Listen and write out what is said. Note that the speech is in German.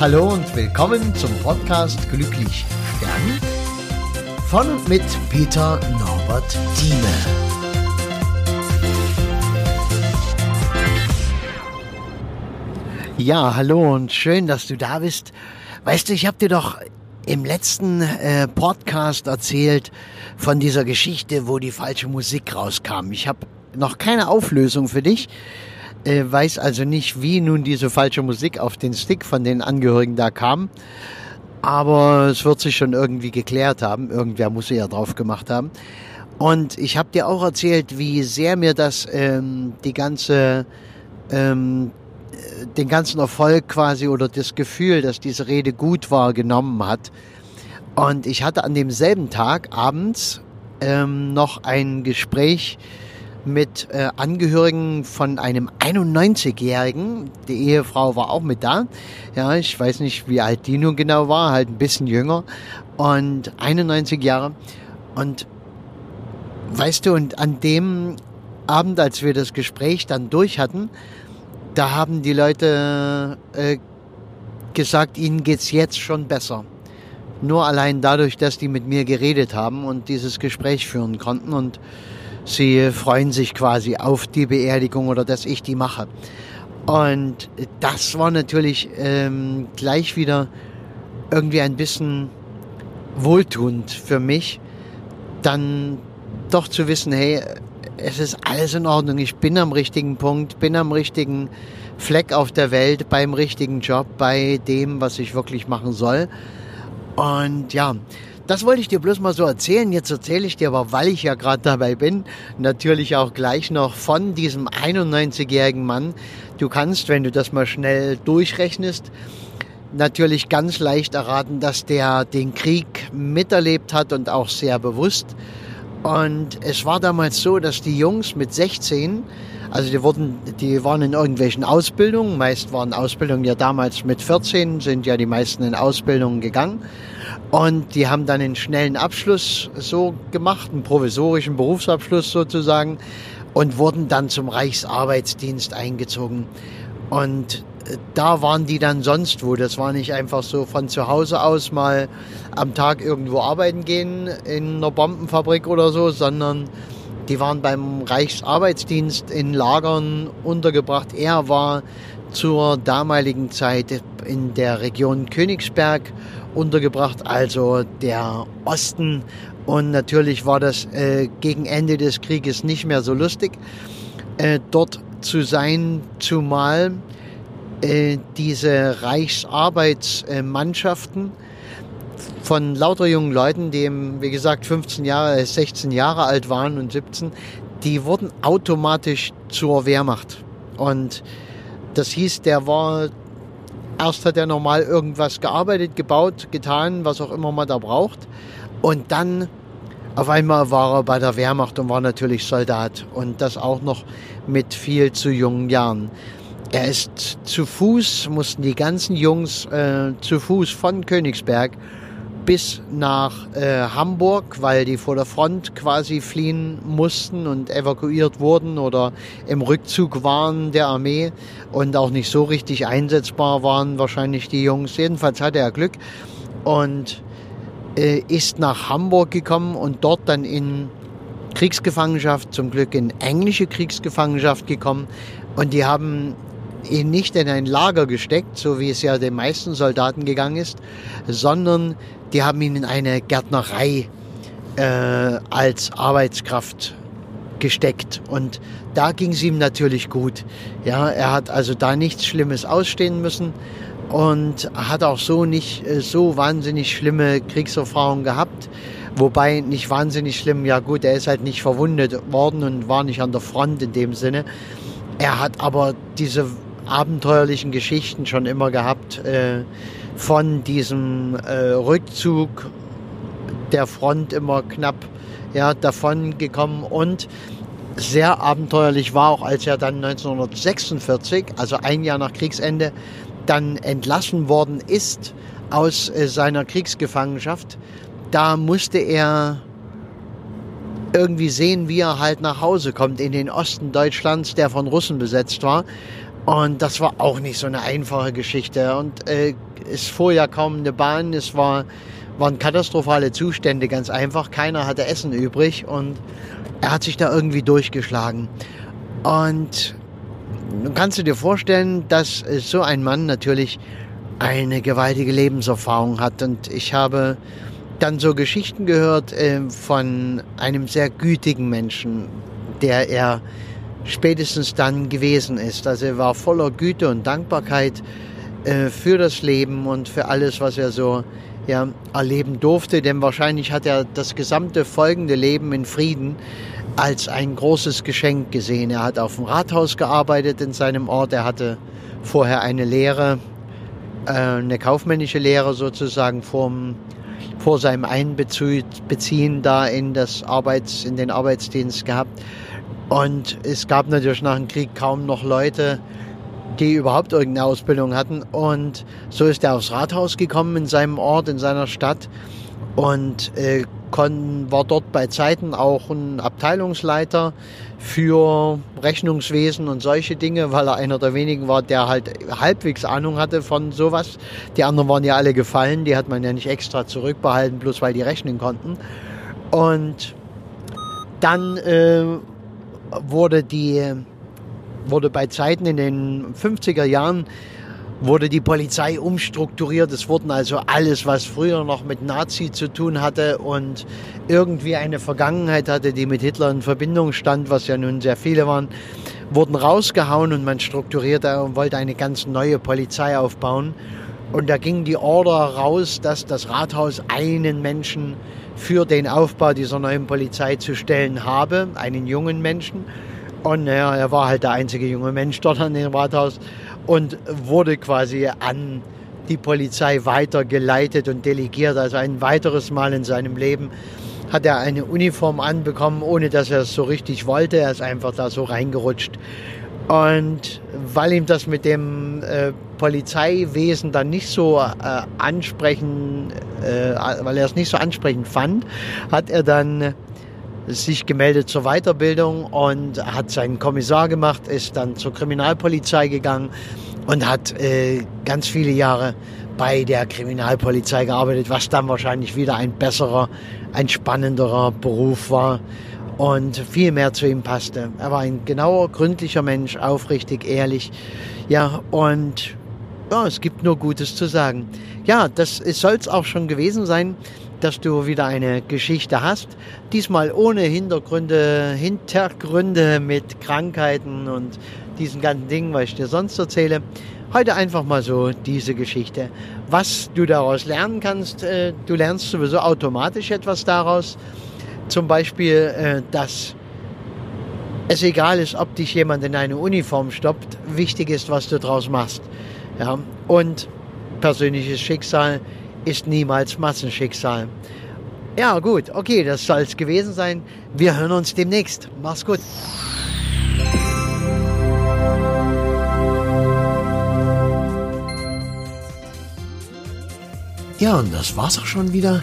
Hallo und willkommen zum Podcast Glücklich Stern von und mit Peter Norbert Thieme. Ja, hallo und schön, dass du da bist. Weißt du, ich habe dir doch im letzten äh, Podcast erzählt von dieser Geschichte, wo die falsche Musik rauskam. Ich habe noch keine Auflösung für dich äh, weiß also nicht, wie nun diese falsche Musik auf den Stick von den Angehörigen da kam. Aber es wird sich schon irgendwie geklärt haben. Irgendwer muss sie ja drauf gemacht haben. Und ich habe dir auch erzählt, wie sehr mir das ähm, die ganze, ähm, den ganzen Erfolg quasi oder das Gefühl, dass diese Rede gut war, genommen hat. Und ich hatte an demselben Tag abends ähm, noch ein Gespräch mit äh, Angehörigen von einem 91-Jährigen. Die Ehefrau war auch mit da. Ja, ich weiß nicht, wie alt die nun genau war, halt ein bisschen jünger. Und 91 Jahre. Und weißt du, und an dem Abend, als wir das Gespräch dann durch hatten, da haben die Leute äh, gesagt, ihnen geht's jetzt schon besser. Nur allein dadurch, dass die mit mir geredet haben und dieses Gespräch führen konnten. Und Sie freuen sich quasi auf die Beerdigung oder dass ich die mache. Und das war natürlich ähm, gleich wieder irgendwie ein bisschen wohltuend für mich, dann doch zu wissen, hey, es ist alles in Ordnung, ich bin am richtigen Punkt, bin am richtigen Fleck auf der Welt, beim richtigen Job, bei dem, was ich wirklich machen soll. Und ja, das wollte ich dir bloß mal so erzählen. Jetzt erzähle ich dir aber, weil ich ja gerade dabei bin, natürlich auch gleich noch von diesem 91-jährigen Mann. Du kannst, wenn du das mal schnell durchrechnest, natürlich ganz leicht erraten, dass der den Krieg miterlebt hat und auch sehr bewusst. Und es war damals so, dass die Jungs mit 16 also die wurden, die waren in irgendwelchen Ausbildungen. Meist waren Ausbildungen ja damals mit 14, sind ja die meisten in Ausbildungen gegangen. Und die haben dann einen schnellen Abschluss so gemacht, einen provisorischen Berufsabschluss sozusagen, und wurden dann zum Reichsarbeitsdienst eingezogen. Und äh, da waren die dann sonst wo. Das war nicht einfach so von zu Hause aus mal am Tag irgendwo arbeiten gehen in einer Bombenfabrik oder so, sondern die waren beim Reichsarbeitsdienst in Lagern untergebracht. Er war zur damaligen Zeit in der Region Königsberg untergebracht, also der Osten. Und natürlich war das äh, gegen Ende des Krieges nicht mehr so lustig, äh, dort zu sein, zumal äh, diese Reichsarbeitsmannschaften von lauter jungen Leuten, die, wie gesagt, 15 Jahre, 16 Jahre alt waren und 17, die wurden automatisch zur Wehrmacht. Und das hieß, der war, erst hat er normal irgendwas gearbeitet, gebaut, getan, was auch immer man da braucht. Und dann auf einmal war er bei der Wehrmacht und war natürlich Soldat. Und das auch noch mit viel zu jungen Jahren. Er ist zu Fuß, mussten die ganzen Jungs äh, zu Fuß von Königsberg bis nach äh, Hamburg, weil die vor der Front quasi fliehen mussten und evakuiert wurden oder im Rückzug waren der Armee und auch nicht so richtig einsetzbar waren wahrscheinlich die Jungs. Jedenfalls hatte er Glück und äh, ist nach Hamburg gekommen und dort dann in Kriegsgefangenschaft, zum Glück in englische Kriegsgefangenschaft gekommen. Und die haben ihn nicht in ein Lager gesteckt, so wie es ja den meisten Soldaten gegangen ist, sondern die haben ihn in eine Gärtnerei äh, als Arbeitskraft gesteckt. Und da ging es ihm natürlich gut. Ja, er hat also da nichts Schlimmes ausstehen müssen und hat auch so nicht äh, so wahnsinnig schlimme Kriegserfahrungen gehabt. Wobei nicht wahnsinnig schlimm, ja gut, er ist halt nicht verwundet worden und war nicht an der Front in dem Sinne. Er hat aber diese abenteuerlichen Geschichten schon immer gehabt. Äh, von diesem äh, Rückzug der Front immer knapp ja, davon gekommen und sehr abenteuerlich war auch, als er dann 1946, also ein Jahr nach Kriegsende, dann entlassen worden ist aus äh, seiner Kriegsgefangenschaft. Da musste er irgendwie sehen, wie er halt nach Hause kommt in den Osten Deutschlands, der von Russen besetzt war. Und das war auch nicht so eine einfache Geschichte. Und äh, es fuhr ja kaum eine Bahn. Es war, waren katastrophale Zustände, ganz einfach. Keiner hatte Essen übrig und er hat sich da irgendwie durchgeschlagen. Und nun kannst du dir vorstellen, dass so ein Mann natürlich eine gewaltige Lebenserfahrung hat. Und ich habe dann so Geschichten gehört äh, von einem sehr gütigen Menschen, der er spätestens dann gewesen ist. Also er war voller Güte und Dankbarkeit äh, für das Leben und für alles, was er so ja, erleben durfte. Denn wahrscheinlich hat er das gesamte folgende Leben in Frieden als ein großes Geschenk gesehen. Er hat auf dem Rathaus gearbeitet in seinem Ort. Er hatte vorher eine Lehre, äh, eine kaufmännische Lehre sozusagen vom vor seinem Einbeziehen da in das Arbeits, in den Arbeitsdienst gehabt. Und es gab natürlich nach dem Krieg kaum noch Leute, die überhaupt irgendeine Ausbildung hatten. Und so ist er aufs Rathaus gekommen in seinem Ort, in seiner Stadt und äh, kon, war dort bei Zeiten auch ein Abteilungsleiter für Rechnungswesen und solche Dinge, weil er einer der wenigen war, der halt halbwegs Ahnung hatte von sowas. Die anderen waren ja alle gefallen, die hat man ja nicht extra zurückbehalten, bloß weil die rechnen konnten. Und dann äh, wurde die wurde bei Zeiten in den 50er Jahren wurde die Polizei umstrukturiert. Es wurden also alles, was früher noch mit Nazi zu tun hatte und irgendwie eine Vergangenheit hatte, die mit Hitler in Verbindung stand, was ja nun sehr viele waren, wurden rausgehauen und man strukturierte und wollte eine ganz neue Polizei aufbauen. Und da ging die Order raus, dass das Rathaus einen Menschen für den Aufbau dieser neuen Polizei zu stellen habe, einen jungen Menschen. Und naja, er war halt der einzige junge Mensch dort an dem Rathaus und wurde quasi an die Polizei weitergeleitet und delegiert. Also ein weiteres Mal in seinem Leben hat er eine Uniform anbekommen, ohne dass er es so richtig wollte. Er ist einfach da so reingerutscht. Und weil ihm das mit dem äh, Polizeiwesen dann nicht so äh, ansprechend, äh, weil er es nicht so ansprechend fand, hat er dann sich gemeldet zur Weiterbildung und hat seinen Kommissar gemacht, ist dann zur Kriminalpolizei gegangen und hat äh, ganz viele Jahre bei der Kriminalpolizei gearbeitet, was dann wahrscheinlich wieder ein besserer, ein spannenderer Beruf war und viel mehr zu ihm passte. Er war ein genauer, gründlicher Mensch, aufrichtig, ehrlich. Ja, und ja, es gibt nur Gutes zu sagen. Ja, das soll es auch schon gewesen sein dass du wieder eine Geschichte hast. Diesmal ohne Hintergründe, Hintergründe mit Krankheiten und diesen ganzen Dingen, was ich dir sonst erzähle. Heute einfach mal so diese Geschichte. Was du daraus lernen kannst, äh, du lernst sowieso automatisch etwas daraus. Zum Beispiel, äh, dass es egal ist, ob dich jemand in eine Uniform stoppt. Wichtig ist, was du daraus machst. Ja? Und persönliches Schicksal ist niemals Massenschicksal. Ja, gut, okay, das soll es gewesen sein. Wir hören uns demnächst. Mach's gut. Ja, und das war's auch schon wieder.